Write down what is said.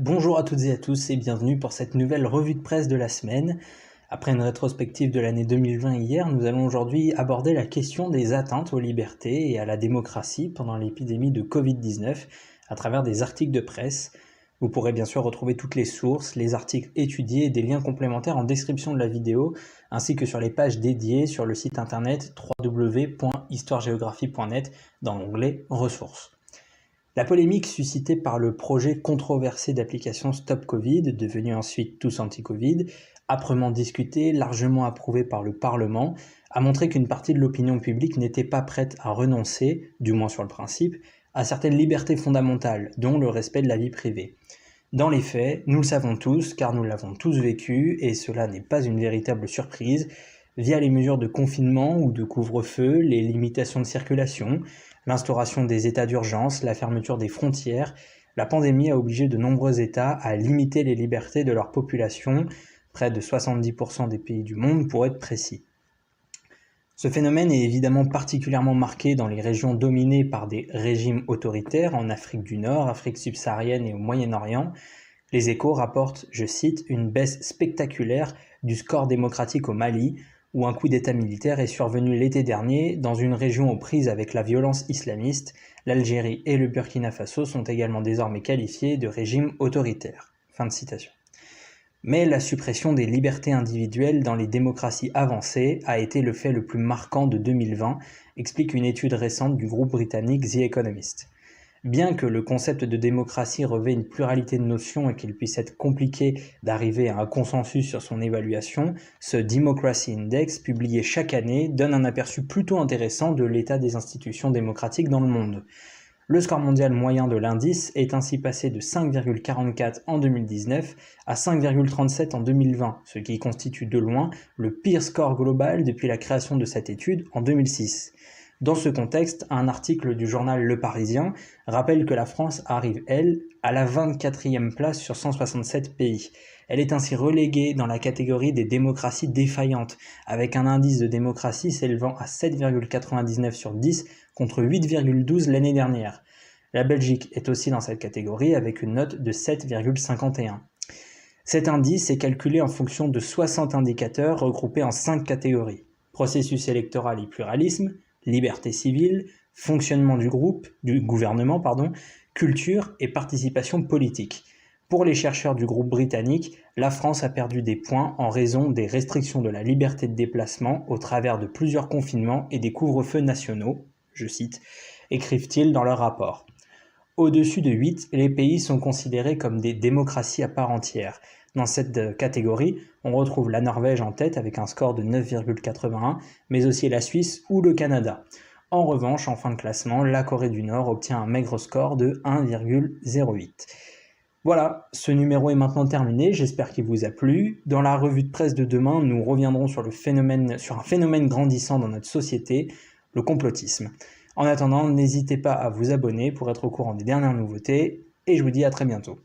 Bonjour à toutes et à tous et bienvenue pour cette nouvelle revue de presse de la semaine. Après une rétrospective de l'année 2020 hier, nous allons aujourd'hui aborder la question des atteintes aux libertés et à la démocratie pendant l'épidémie de Covid-19 à travers des articles de presse. Vous pourrez bien sûr retrouver toutes les sources, les articles étudiés et des liens complémentaires en description de la vidéo, ainsi que sur les pages dédiées sur le site internet www.histoiregéographie.net dans l'onglet Ressources. La polémique suscitée par le projet controversé d'application Stop Covid, devenu ensuite Tous Anti-Covid, âprement discuté, largement approuvé par le Parlement, a montré qu'une partie de l'opinion publique n'était pas prête à renoncer, du moins sur le principe, à certaines libertés fondamentales, dont le respect de la vie privée. Dans les faits, nous le savons tous, car nous l'avons tous vécu, et cela n'est pas une véritable surprise, via les mesures de confinement ou de couvre-feu, les limitations de circulation, l'instauration des états d'urgence, la fermeture des frontières, la pandémie a obligé de nombreux États à limiter les libertés de leur population, près de 70% des pays du monde pour être précis. Ce phénomène est évidemment particulièrement marqué dans les régions dominées par des régimes autoritaires en Afrique du Nord, Afrique subsaharienne et au Moyen-Orient. Les échos rapportent, je cite, une baisse spectaculaire du score démocratique au Mali, où un coup d'État militaire est survenu l'été dernier dans une région aux prises avec la violence islamiste, l'Algérie et le Burkina Faso sont également désormais qualifiés de régimes autoritaires. Mais la suppression des libertés individuelles dans les démocraties avancées a été le fait le plus marquant de 2020, explique une étude récente du groupe britannique The Economist. Bien que le concept de démocratie revêt une pluralité de notions et qu'il puisse être compliqué d'arriver à un consensus sur son évaluation, ce Democracy Index, publié chaque année, donne un aperçu plutôt intéressant de l'état des institutions démocratiques dans le monde. Le score mondial moyen de l'indice est ainsi passé de 5,44 en 2019 à 5,37 en 2020, ce qui constitue de loin le pire score global depuis la création de cette étude en 2006. Dans ce contexte, un article du journal Le Parisien rappelle que la France arrive, elle, à la 24e place sur 167 pays. Elle est ainsi reléguée dans la catégorie des démocraties défaillantes, avec un indice de démocratie s'élevant à 7,99 sur 10 contre 8,12 l'année dernière. La Belgique est aussi dans cette catégorie avec une note de 7,51. Cet indice est calculé en fonction de 60 indicateurs regroupés en 5 catégories. Processus électoral et pluralisme, liberté civile, fonctionnement du groupe, du gouvernement, pardon, culture et participation politique. Pour les chercheurs du groupe britannique, la France a perdu des points en raison des restrictions de la liberté de déplacement au travers de plusieurs confinements et des couvre-feux nationaux, je cite, écrivent-ils dans leur rapport. Au-dessus de 8, les pays sont considérés comme des démocraties à part entière. Dans cette catégorie, on retrouve la Norvège en tête avec un score de 9,81, mais aussi la Suisse ou le Canada. En revanche, en fin de classement, la Corée du Nord obtient un maigre score de 1,08. Voilà, ce numéro est maintenant terminé, j'espère qu'il vous a plu. Dans la revue de presse de demain, nous reviendrons sur un phénomène grandissant dans notre société, le complotisme. En attendant, n'hésitez pas à vous abonner pour être au courant des dernières nouveautés, et je vous dis à très bientôt.